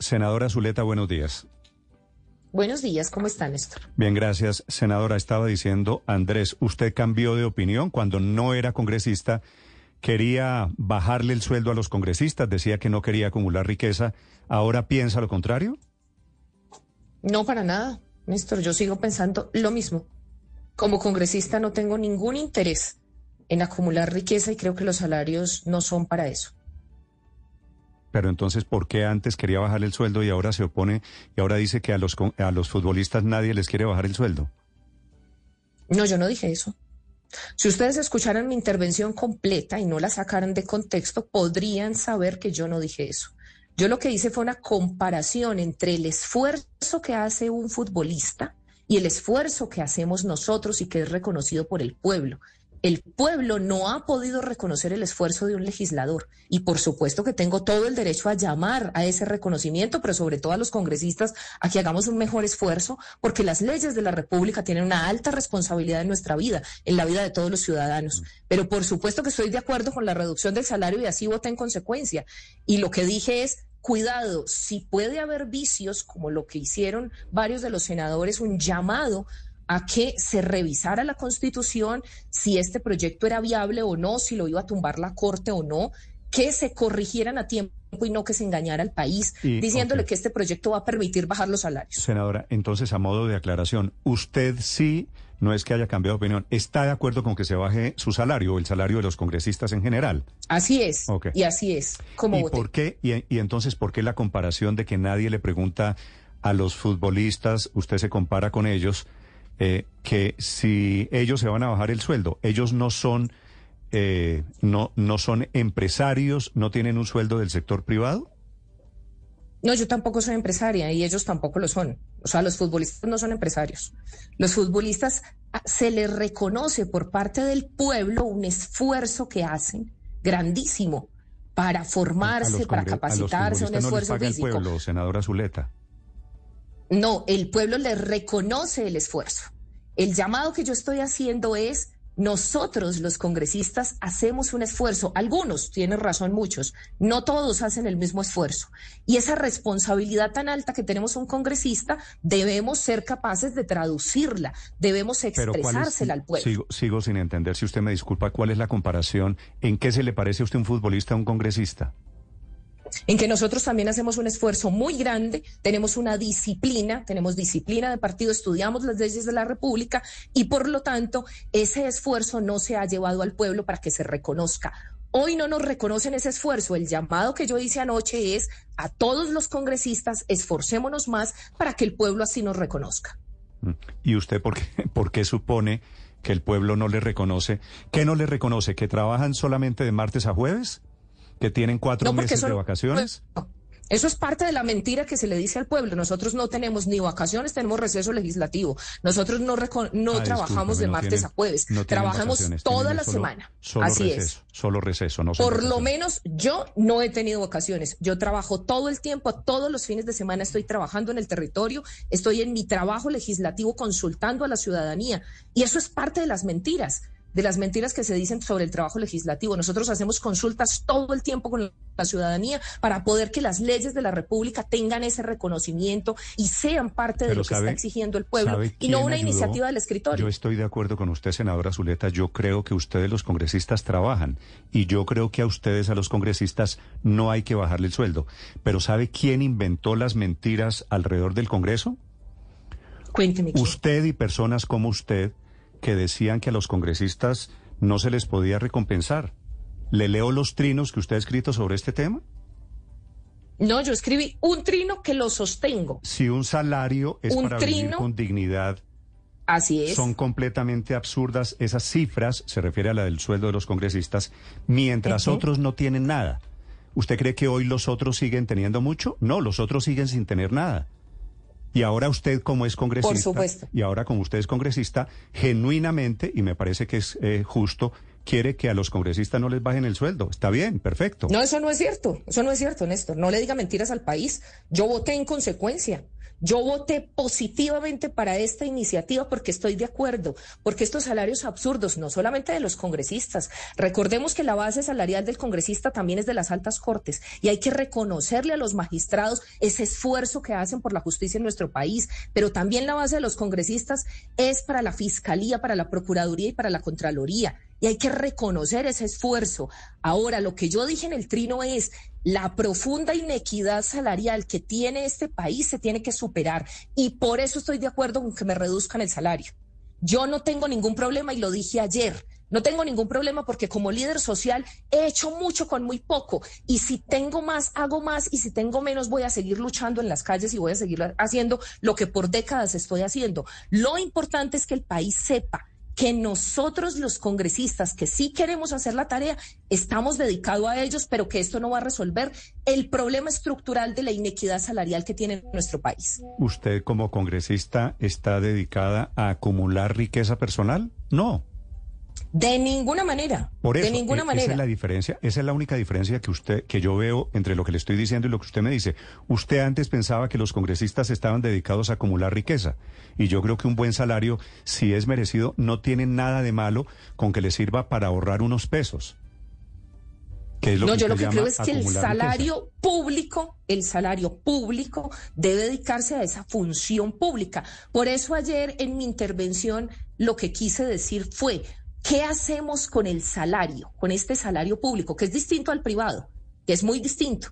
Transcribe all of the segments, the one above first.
Senadora Zuleta, buenos días. Buenos días, ¿cómo está, Néstor? Bien, gracias. Senadora, estaba diciendo, Andrés, usted cambió de opinión cuando no era congresista, quería bajarle el sueldo a los congresistas, decía que no quería acumular riqueza, ¿ahora piensa lo contrario? No, para nada, Néstor, yo sigo pensando lo mismo. Como congresista no tengo ningún interés en acumular riqueza y creo que los salarios no son para eso. Pero entonces, ¿por qué antes quería bajar el sueldo y ahora se opone y ahora dice que a los, a los futbolistas nadie les quiere bajar el sueldo? No, yo no dije eso. Si ustedes escucharan mi intervención completa y no la sacaran de contexto, podrían saber que yo no dije eso. Yo lo que hice fue una comparación entre el esfuerzo que hace un futbolista y el esfuerzo que hacemos nosotros y que es reconocido por el pueblo el pueblo no ha podido reconocer el esfuerzo de un legislador y por supuesto que tengo todo el derecho a llamar a ese reconocimiento, pero sobre todo a los congresistas a que hagamos un mejor esfuerzo porque las leyes de la República tienen una alta responsabilidad en nuestra vida, en la vida de todos los ciudadanos. Pero por supuesto que estoy de acuerdo con la reducción del salario y así voté en consecuencia. Y lo que dije es, cuidado, si puede haber vicios como lo que hicieron varios de los senadores, un llamado a que se revisara la constitución, si este proyecto era viable o no, si lo iba a tumbar la Corte o no, que se corrigieran a tiempo y no que se engañara al país, diciéndole que este proyecto va a permitir bajar los salarios. Senadora, entonces a modo de aclaración, usted sí, no es que haya cambiado de opinión, está de acuerdo con que se baje su salario o el salario de los congresistas en general. Así es. Y así es. Como ¿Y por qué? Y, y entonces, ¿por qué la comparación de que nadie le pregunta a los futbolistas, usted se compara con ellos? Eh, que si ellos se van a bajar el sueldo, ellos no son, eh, no, no son empresarios, no tienen un sueldo del sector privado. No, yo tampoco soy empresaria y ellos tampoco lo son. O sea, los futbolistas no son empresarios. Los futbolistas ah, se les reconoce por parte del pueblo un esfuerzo que hacen grandísimo para formarse, para capacitarse, un esfuerzo no físico. El pueblo, senadora Zuleta. No, el pueblo le reconoce el esfuerzo. El llamado que yo estoy haciendo es, nosotros los congresistas hacemos un esfuerzo, algunos, tienen razón muchos, no todos hacen el mismo esfuerzo. Y esa responsabilidad tan alta que tenemos un congresista, debemos ser capaces de traducirla, debemos expresársela al pueblo. Sigo, sigo sin entender, si usted me disculpa, ¿cuál es la comparación? ¿En qué se le parece a usted un futbolista a un congresista? En que nosotros también hacemos un esfuerzo muy grande, tenemos una disciplina, tenemos disciplina de partido, estudiamos las leyes de la República y por lo tanto ese esfuerzo no se ha llevado al pueblo para que se reconozca. Hoy no nos reconocen ese esfuerzo. El llamado que yo hice anoche es a todos los congresistas, esforcémonos más para que el pueblo así nos reconozca. Mm. ¿Y usted por qué, supone que el pueblo no le reconoce? ¿Qué no le reconoce? ¿Que trabajan solamente de martes a jueves? Que tienen cuatro meses de vacaciones. Eso es parte de la mentira que se le dice al pueblo. Nosotros no tenemos ni vacaciones, tenemos receso legislativo. Nosotros no, no ah, trabajamos de martes a jueves. Trabajamos toda la semana. Así es. Solo receso, no Por lo menos yo no he tenido vacaciones. Yo trabajo todo el tiempo, todos los fines de semana estoy trabajando en el territorio, estoy en mi trabajo legislativo consultando a la ciudadanía. Y eso es parte de las mentiras de las mentiras que se dicen sobre el trabajo legislativo. Nosotros hacemos consultas todo el tiempo con la ciudadanía para poder que las leyes de la República tengan ese reconocimiento y sean parte de lo que está exigiendo el pueblo y no una iniciativa del escritorio. Yo estoy de acuerdo con usted, senadora Zuleta. Yo creo que ustedes los congresistas trabajan y yo creo que a ustedes, a los congresistas, no hay que bajarle el sueldo. Pero ¿sabe quién inventó las mentiras alrededor del Congreso? Cuénteme. Usted y personas como usted que decían que a los congresistas no se les podía recompensar. ¿Le leo los trinos que usted ha escrito sobre este tema? No, yo escribí un trino que lo sostengo. Si un salario es para vivir con dignidad, Así es. Son completamente absurdas esas cifras, se refiere a la del sueldo de los congresistas, mientras otros no tienen nada. ¿Usted cree que hoy los otros siguen teniendo mucho? No, los otros siguen sin tener nada. Y ahora usted como es congresista, Por supuesto. y ahora como usted es congresista, genuinamente, y me parece que es eh, justo, quiere que a los congresistas no les bajen el sueldo. Está bien, perfecto. No, eso no es cierto. Eso no es cierto, Néstor. No le diga mentiras al país. Yo voté en consecuencia. Yo voté positivamente para esta iniciativa porque estoy de acuerdo, porque estos salarios absurdos, no solamente de los congresistas, recordemos que la base salarial del congresista también es de las altas cortes y hay que reconocerle a los magistrados ese esfuerzo que hacen por la justicia en nuestro país, pero también la base de los congresistas es para la Fiscalía, para la Procuraduría y para la Contraloría y hay que reconocer ese esfuerzo. Ahora, lo que yo dije en el trino es, la profunda inequidad salarial que tiene este país se tiene que superar y por eso estoy de acuerdo con que me reduzcan el salario. Yo no tengo ningún problema y lo dije ayer. No tengo ningún problema porque como líder social he hecho mucho con muy poco y si tengo más, hago más y si tengo menos, voy a seguir luchando en las calles y voy a seguir haciendo lo que por décadas estoy haciendo. Lo importante es que el país sepa que nosotros los congresistas que sí queremos hacer la tarea, estamos dedicados a ellos, pero que esto no va a resolver el problema estructural de la inequidad salarial que tiene nuestro país. ¿Usted como congresista está dedicada a acumular riqueza personal? No. De ninguna manera. Por eso, de ninguna manera. Esa es la diferencia, esa es la única diferencia que usted, que yo veo entre lo que le estoy diciendo y lo que usted me dice. Usted antes pensaba que los congresistas estaban dedicados a acumular riqueza. Y yo creo que un buen salario, si es merecido, no tiene nada de malo con que le sirva para ahorrar unos pesos. Que es lo no, que yo lo que creo es que el salario riqueza. público, el salario público debe dedicarse a esa función pública. Por eso ayer en mi intervención lo que quise decir fue, ¿qué hacemos con el salario, con este salario público, que es distinto al privado, que es muy distinto?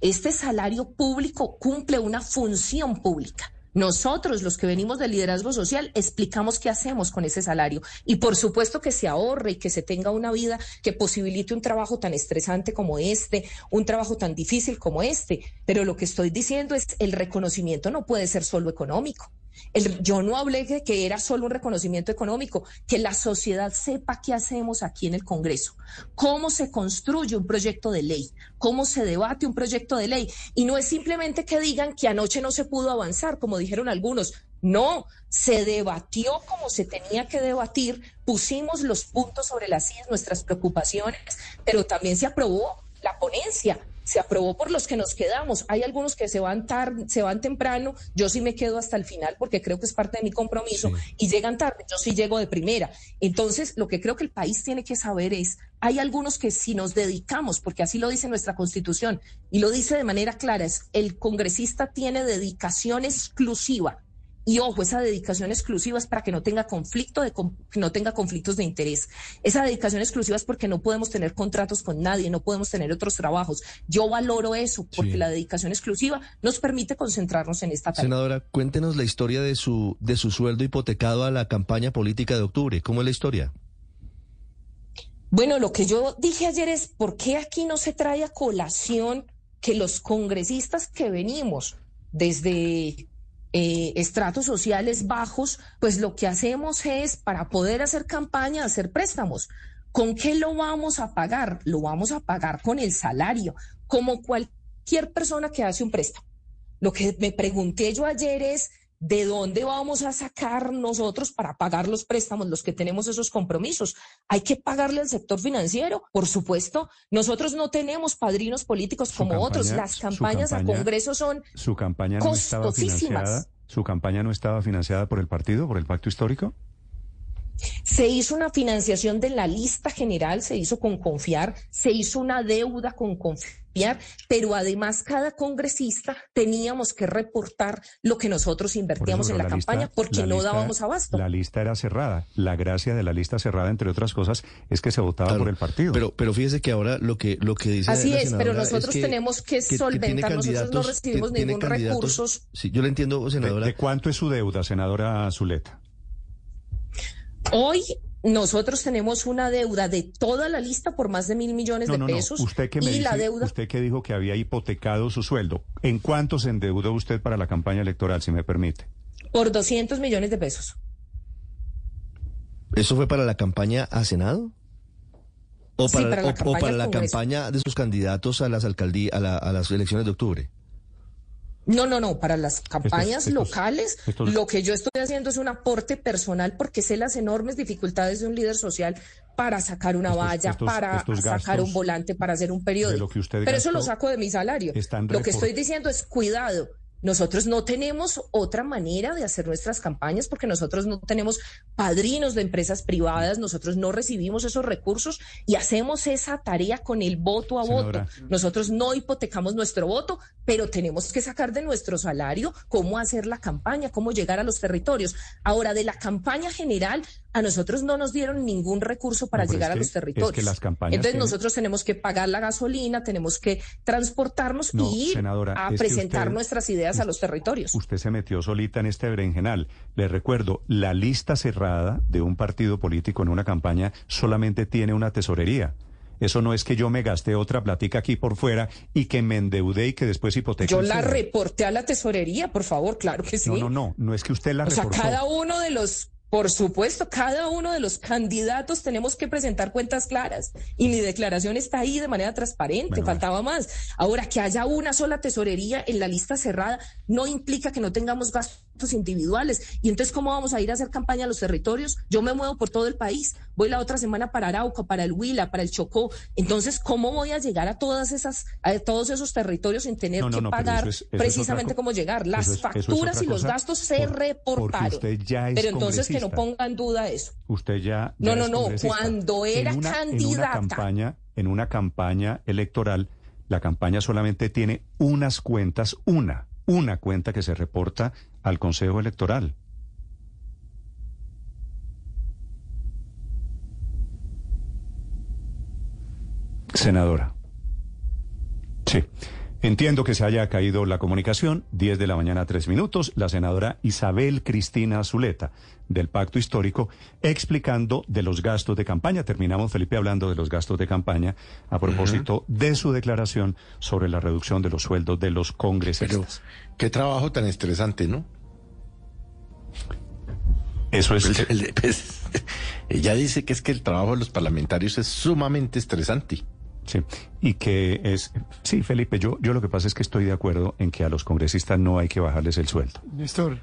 Este salario público cumple una función pública. Nosotros, los que venimos del liderazgo social, explicamos qué hacemos con ese salario. Y por supuesto que se ahorre y que se tenga una vida que posibilite un trabajo tan estresante como este, un trabajo tan difícil como este. Pero lo que estoy diciendo es el reconocimiento no puede ser solo económico. El- yo no hablé de que era solo un reconocimiento económico, que la sociedad sepa qué hacemos aquí en el Congreso, cómo se construye un proyecto de ley, cómo se debate un proyecto de ley. Y no es simplemente que digan que anoche no se pudo avanzar, como dijeron algunos. No, se debatió como se tenía que debatir, pusimos los puntos sobre las sillas, nuestras preocupaciones, pero también se aprobó la ponencia se aprobó por los que nos quedamos. Hay algunos que se van tarde, se van temprano. Yo sí me quedo hasta el final porque creo que es parte de mi compromiso y llegan tarde. Yo sí llego de primera. Entonces, lo que creo que el país tiene que saber es, hay algunos que si nos dedicamos, porque así lo dice nuestra Constitución y lo dice de manera clara, es el congresista tiene dedicación exclusiva y ojo, esa dedicación exclusiva es para que no tenga conflicto de no tenga conflictos de interés. Esa dedicación exclusiva es porque no podemos tener contratos con nadie, no podemos tener otros trabajos. Yo valoro eso porque Sí. la dedicación exclusiva nos permite concentrarnos en esta tarea. Senadora, cuéntenos la historia de su, de su sueldo hipotecado a la campaña política de octubre. ¿Cómo es la historia? Bueno, lo que yo dije ayer es, ¿por qué aquí no se trae a colación que los congresistas que venimos desde eh, estratos sociales bajos, pues lo que hacemos es, para poder hacer campaña, hacer préstamos? ¿Con qué lo vamos a pagar? Lo vamos a pagar con el salario, como cualquier persona que hace un préstamo. Lo que me pregunté yo ayer es, ¿de dónde vamos a sacar nosotros para pagar los préstamos, los que tenemos esos compromisos? Hay que pagarle al sector financiero, por supuesto. Nosotros no tenemos padrinos políticos como otros. Las campañas a campaña- Congreso son ¿Su campaña no costosísimas. financiada? ¿Su campaña no estaba financiada por el partido, por el pacto histórico? Se hizo una financiación de la lista general, se hizo con confiar, se hizo una deuda con confiar, pero además cada congresista teníamos que reportar lo que nosotros invertíamos en la, lista- campaña porque la no lista- dábamos abasto. La lista era cerrada. La gracia de la lista cerrada, entre otras cosas, es que se votaba Claro, por el partido. Pero, pero fíjese que ahora lo que, lo que dice Así la es, pero nosotros que- tenemos que, solventar. Nosotros no recibimos ningún recurso. Sí, yo le entiendo, ¿De, senadora. de cuánto es su deuda, senadora Zuleta? Hoy nosotros tenemos una deuda de toda la lista por más de mil millones No, de no, no. pesos. Usted que me y dice, la deuda usted que dijo que había hipotecado su sueldo. ¿En cuánto se endeudó usted para la campaña electoral, si me permite? por 200 millones de pesos. ¿Eso fue para la campaña a Senado? ¿O Sí, para, la o- o campaña para al la Congreso. campaña de sus candidatos a las alcaldías, a, la- a las elecciones de octubre? No, no, no, para las campañas estos- locales, estos- lo que yo estoy haciendo es un aporte personal porque sé las enormes dificultades de un líder social para sacar una valla, para sacar un volante, para hacer un periódico. Pero eso lo saco de mi salario. Lo que estoy diciendo es cuidado. Nosotros no tenemos otra manera de hacer nuestras campañas porque nosotros no tenemos padrinos de empresas privadas, nosotros no recibimos esos recursos y hacemos esa tarea con el voto a voto. Nosotros no hipotecamos nuestro voto, pero tenemos que sacar de nuestro salario cómo hacer la campaña, cómo llegar a los territorios. Ahora, de la campaña general, a nosotros no nos dieron ningún recurso para llegar a los territorios. las campañas Entonces nosotros tenemos que pagar la gasolina, tenemos que transportarnos y ir a presentar nuestras ideas a los territorios. Usted se metió solita en este berenjenal. Le recuerdo, la lista cerrada de un partido político en una campaña solamente tiene una tesorería. Eso no es que yo me gasté otra platica aquí por fuera y que me endeudé y que después hipotequé. Yo la reporté a la tesorería, por favor, claro que sí. No, no, no, no es que usted la o sea, cada uno de los por supuesto, cada uno de los candidatos tenemos que presentar cuentas claras y mi declaración está ahí de manera transparente, faltaba más. Ahora, que haya una sola tesorería en la lista cerrada no implica que no tengamos gastos individuales. Y entonces, ¿cómo vamos a ir a hacer campaña a los territorios? Yo me muevo por todo el país, voy la otra semana para Arauca, para el Huila, para el Chocó. Entonces, ¿cómo voy a llegar a todas esas, a todos esos territorios sin tener que pagar precisamente cómo llegar? Las facturas y los gastos se reportaron. pero entonces que no ponga en duda eso. Usted ya. no, no, no. Cuando era candidata. En una, campaña, en una campaña electoral, la campaña solamente tiene unas cuentas, una, una cuenta que se reporta al Consejo Electoral. Senadora. Sí. Entiendo que se haya caído la comunicación. 10 de la mañana, tres minutos. La senadora Isabel Cristina Zuleta, del Pacto Histórico, explicando de los gastos de campaña. Terminamos, Felipe, hablando de los gastos de campaña a propósito de su declaración sobre la reducción de los sueldos de los congresistas. qué trabajo tan estresante, ¿no? Eso es. Pues, pues, ella dice que es que el trabajo de los parlamentarios es sumamente estresante. Sí, y que es, sí, Felipe, yo, yo lo que pasa es que estoy de acuerdo en que a los congresistas no hay que bajarles el sueldo. Néstor,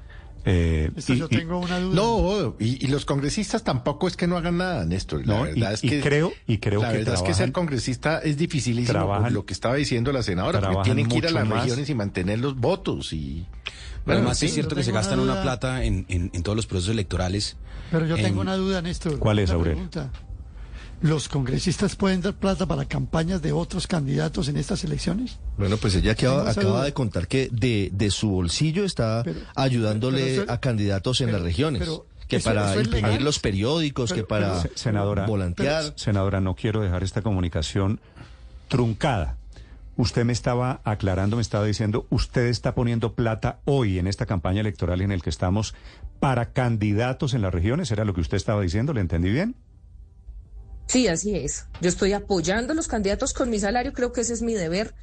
eh, yo tengo una duda. No, y, los congresistas tampoco es que no hagan nada, Néstor. La verdad es que creo y creo la verdad es que ser congresista es dificilísimo. lo que estaba diciendo la senadora, porque tienen que ir a las regiones y mantener los votos y. Bueno, además es cierto que se gastan una plata en, en, todos los procesos electorales. Pero yo tengo una duda, Néstor. ¿Cuál es, Aurelio? ¿Los congresistas pueden dar plata para campañas de otros candidatos en estas elecciones? Bueno, pues ella acaba, acaba de contar que de, de su bolsillo está ayudándole a candidatos en las regiones. que para imprimir los periódicos, que para senadora, volantear. senadora, no quiero dejar esta comunicación truncada. Usted me estaba aclarando, me estaba diciendo, usted está poniendo plata hoy en esta campaña electoral en el que estamos para candidatos en las regiones. ¿Era lo que usted estaba diciendo? ¿Le entendí bien? Sí, así es. Yo estoy apoyando a los candidatos con mi salario, creo que ese es mi deber,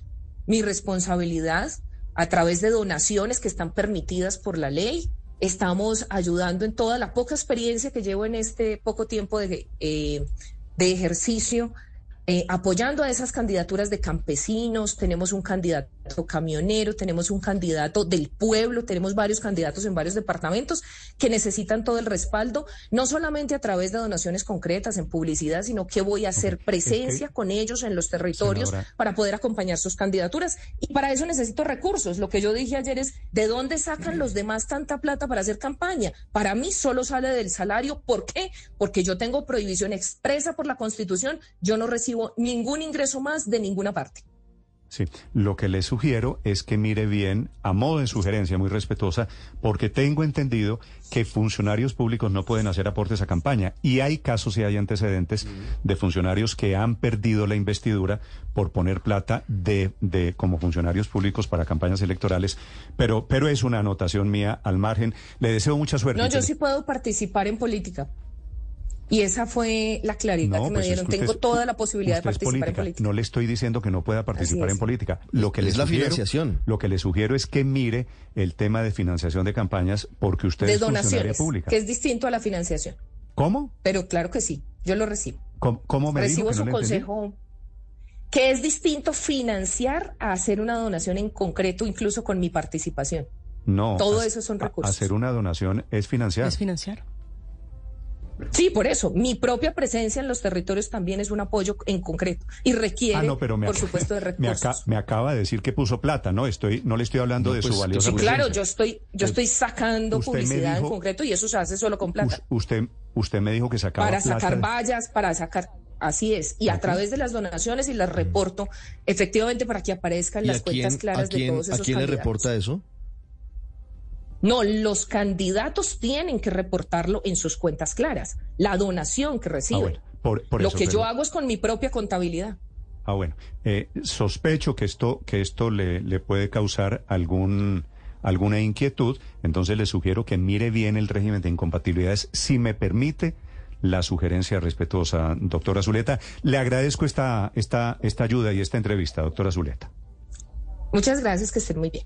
mi responsabilidad, a través de donaciones que están permitidas por la ley. Estamos ayudando en toda la poca experiencia que llevo en este poco tiempo de, eh, de ejercicio eh, apoyando a esas candidaturas de campesinos, tenemos un candidato camionero, tenemos un candidato del pueblo, tenemos varios candidatos en varios departamentos que necesitan todo el respaldo, no solamente a través de donaciones concretas en publicidad, sino que voy a hacer presencia con ellos en los territorios para poder acompañar sus candidaturas. Y para eso necesito recursos. Lo que yo dije ayer es, ¿de dónde sacan los demás tanta plata para hacer campaña? Para mí solo sale del salario. ¿Por qué? Porque yo tengo prohibición expresa por la Constitución, yo no recibo ningún ingreso más de ninguna parte. Sí, lo que le sugiero es que mire bien, a modo de sugerencia muy respetuosa, porque tengo entendido que funcionarios públicos no pueden hacer aportes a campaña y hay casos y hay antecedentes de funcionarios que han perdido la investidura por poner plata de, de como funcionarios públicos para campañas electorales, pero pero es una anotación mía al margen. Le deseo mucha suerte. No, yo sí puedo participar en política. Y esa fue la claridad que me pues dieron. Tengo toda la posibilidad de participar en política. No le estoy diciendo que no pueda participar en política. Lo que es la financiación. Lo que le sugiero es que mire el tema de financiación de campañas porque usted de es donaciones, pública. que es distinto a la financiación. ¿Cómo? Pero claro que sí, yo lo recibo. ¿Cómo, me Recibo su consejo que es distinto financiar a hacer una donación en concreto, incluso con mi participación. No. Todo eso son recursos. Hacer una donación es financiar. Es financiar. Sí, por eso. Mi propia presencia en los territorios también es un apoyo en concreto y requiere, ah, por supuesto, de recursos. Me, acaba de decir que puso plata, ¿no? Estoy, no le estoy hablando de su pues, valiosa Sí, claro, yo estoy, yo estoy sacando publicidad en concreto y eso se hace solo con plata. Usted, usted me dijo que sacaba Para sacar vallas, para sacar... Así es. Y a través de las donaciones y las reporto, efectivamente, para que aparezcan las cuentas claras de todos esos ¿A quién le reporta eso? No, los candidatos tienen que reportarlo en sus cuentas claras, la donación que reciben. Ah, Lo que yo hago es con mi propia contabilidad. Ah, bueno. Eh, sospecho que esto, que esto le, le puede causar algún, alguna inquietud, entonces le sugiero que mire bien el régimen de incompatibilidades. Si me permite la sugerencia respetuosa, doctora Zuleta. Le agradezco esta, esta, esta ayuda y esta entrevista, doctora Zuleta. Muchas gracias, que estén muy bien.